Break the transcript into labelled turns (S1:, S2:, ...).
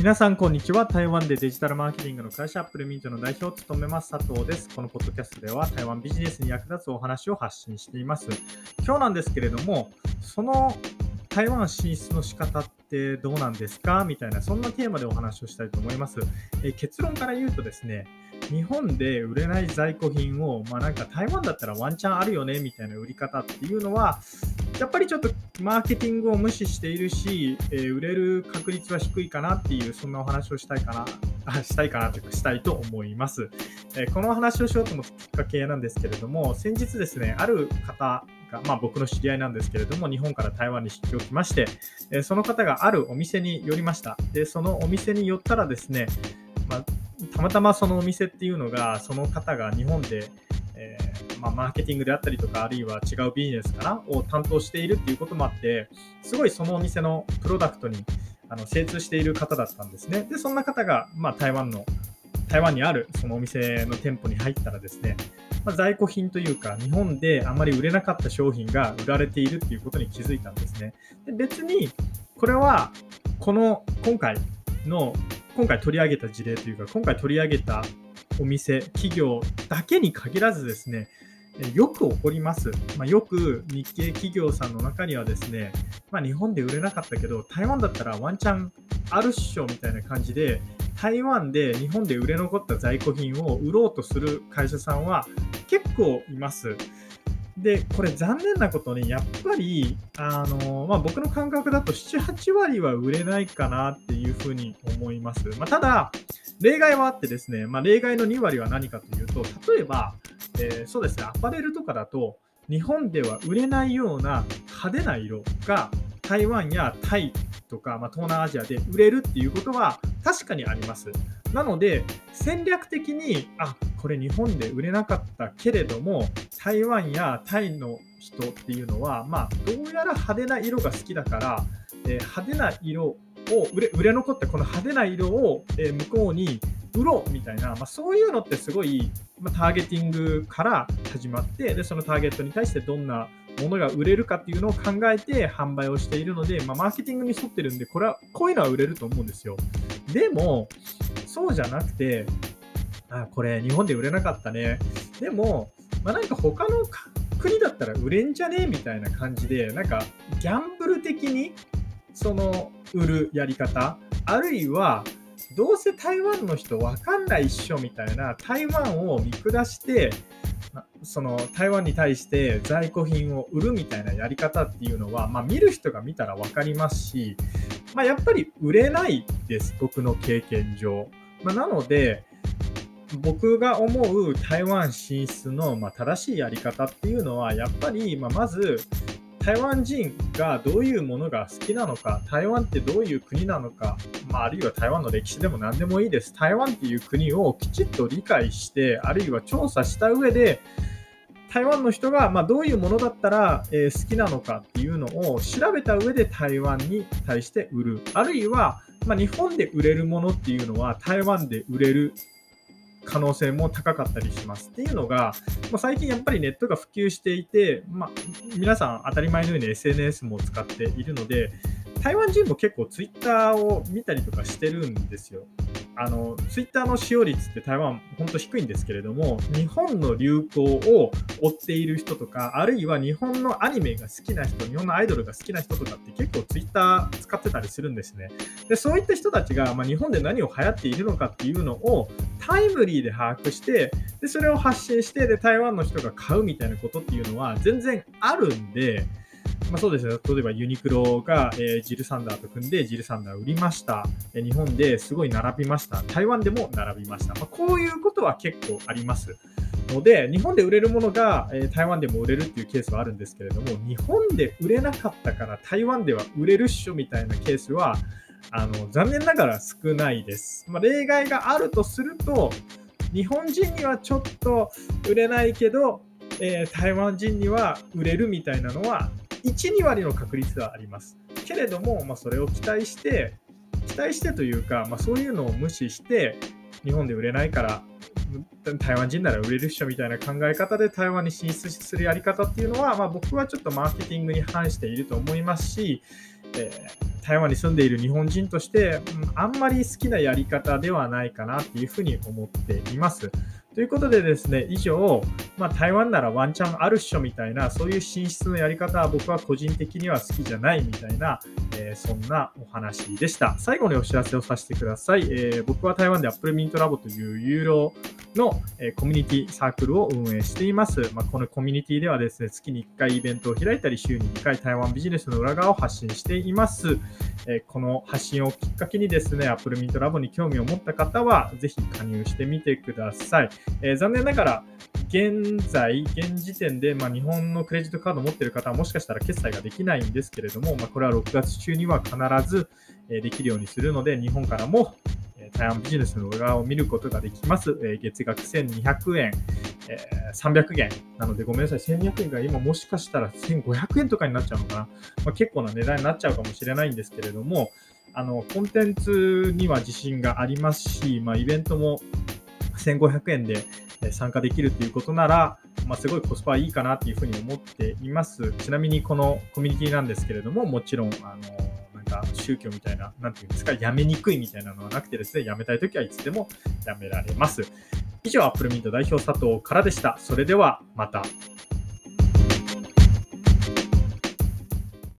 S1: 皆さん、こんにちは。台湾でデジタルマーケティングの会社、アップルミントの代表を務めます佐藤です。このポッドキャストでは、台湾ビジネスに役立つお話を発信しています。今日なんですけれども、その台湾進出の仕方ってどうなんですか？みたいな、そんなテーマでお話をしたいと思います。え結論から言うとですね、日本で売れない在庫品を、まあなんか台湾だったらワンチャンあるよねみたいな売り方っていうのは、やっぱりちょっとマーケティングを無視しているし、えー、売れる確率は低いかなっていう、そんなお話をしたいかな、あしたいかなというか、したいと思います。えー、このお話をしようと思ったきっかけなんですけれども、先日ですね、ある方が、まあ僕の知り合いなんですけれども、日本から台湾に出張来まして、えー、その方があるお店に寄りました。で、そのお店に寄ったらですね、まあ、たまたまそのお店っていうのが、その方が日本で、まあ、マーケティングであったりとか、あるいは違うビジネスかなを担当しているっていうこともあって、すごいそのお店のプロダクトにあの精通している方だったんですね。で、そんな方が、まあ、台湾の、台湾にあるそのお店の店舗に入ったらですね、まあ、在庫品というか、日本であまり売れなかった商品が売られているっていうことに気づいたんですね。で別に、これは、この、今回の、今回取り上げた事例というか、今回取り上げたお店、企業だけに限らずですね、よく起こります。まあ、よく日系企業さんの中にはですね、まあ、日本で売れなかったけど、台湾だったらワンチャンあるっしょみたいな感じで、台湾で日本で売れ残った在庫品を売ろうとする会社さんは結構います。で、これ残念なことに、やっぱり、あの、まあ、僕の感覚だと7、8割は売れないかなっていうふうに思います。まあ、ただ、例外はあってですね、まあ、例外の2割は何かというと、例えば、えー、そうですね、アパレルとかだと、日本では売れないような派手な色が台湾やタイとか、まあ、東南アジアで売れるっていうことは確かにあります。なので、戦略的に、あ、これ日本で売れなかったけれども、台湾やタイの人っていうのは、まあ、どうやら派手な色が好きだから、えー、派手な色を売れ売れ残ったこの派手な色を、え向こうに売ろうみたいな、まあ、そういうのってすごい、まあ、ターゲティングから始まってでそのターゲットに対してどんなものが売れるかっていうのを考えて販売をしているので、まあ、マーケティングに沿ってるんでこれはこういうのは売れると思うんですよ。でもそうじゃなくてあこれ日本で売れなかったね。でも、まあ、なんか他の国だったら売れんじゃねえみたいな感じでなんかギャンブル的にその売るやり方、あるいは、どうせ台湾の人わかんないっしょみたいな台湾を見下してその台湾に対して在庫品を売るみたいなやり方っていうのは、まあ、見る人が見たら分かりますし、まあ、やっぱり売れないです僕の経験上、まあ、なので僕が思う台湾進出のま正しいやり方っていうのはやっぱりままず台湾人がどういうものが好きなのか、台湾ってどういう国なのか、まあ、あるいは台湾の歴史でも何でもいいです。台湾っていう国をきちっと理解して、あるいは調査した上で、台湾の人がまどういうものだったら、え好きなのかっていうのを調べた上で台湾に対して売る。あるいは、ま日本で売れるものっていうのは台湾で売れる可能性も高かったりしますっていうのが、まあ、最近やっぱりネットが普及していて、まあ、皆さん当たり前のように SNS も使っているので、台湾人も結構ツイッターを見たりとかしてるんですよ。あの、ツイッターの使用率って台湾本当低いんですけれども、日本の流行を追っている人とか、あるいは日本のアニメが好きな人、日本のアイドルが好きな人とかって結構ツイッター使ってたりするんですね。で、そういった人たちが、まあ、日本で何を流行っているのかっていうのをタイムリーで把握して、で、それを発信して、で、台湾の人が買うみたいなことっていうのは全然あるんで、まあ、そうですね。例えばユニクロが、えー、ジルサンダーと組んでジルサンダー売りました。えー、日本ですごい並びました。台湾でも並びました。まあ、こういうことは結構あります。ので、日本で売れるものが、えー、台湾でも売れるっていうケースはあるんですけれども、日本で売れなかったから台湾では売れるっしょみたいなケースは、あの残念ながら少ないです。まあ、例外があるとすると、日本人にはちょっと売れないけど、えー、台湾人には売れるみたいなのは1、2割の確率はあります。けれども、まあ、それを期待して、期待してというか、まあ、そういうのを無視して、日本で売れないから、台湾人なら売れるっしょみたいな考え方で台湾に進出するやり方っていうのは、まあ、僕はちょっとマーケティングに反していると思いますし、えー台湾に住んでいる日本人として、あんまり好きなやり方ではないかなっていうふうに思っています。ということでですね、以上、まあ、台湾ならワンチャンあるっしょみたいな、そういう進出のやり方は僕は個人的には好きじゃないみたいな、えー、そんなお話でした。最後にお知らせをさせてください。えー、僕は台湾で Apple Mint Lab というユーロの、えコミュニティサークルを運営しています。まあ、このコミュニティではですね、月に1回イベントを開いたり、週に2回台湾ビジネスの裏側を発信しています。えこの発信をきっかけにですね、Apple Mint Lab に興味を持った方は、ぜひ加入してみてください。えー、残念ながら、現在、現時点で、まあ、日本のクレジットカードを持っている方はもしかしたら決済ができないんですけれども、まあ、これは6月中には必ずえできるようにするので、日本からもえ台湾ビジネスの裏を見ることができます。え月額1200円、え300元なのでごめんなさい、1200円が今もしかしたら1500円とかになっちゃうのかな。まあ、結構な値段になっちゃうかもしれないんですけれども、あのコンテンツには自信がありますし、まあ、イベントも1500円で参加できるということなら、まあ、すごいコスパいいかなというふうに思っています。ちなみにこのコミュニティなんですけれども、もちろん、あのか宗教みたいな、なんていうんですか、やめにくいみたいなのはなくてですね、やめたいときはいつでもやめられます。以上、アップルミント代表佐藤からでした。それではまた。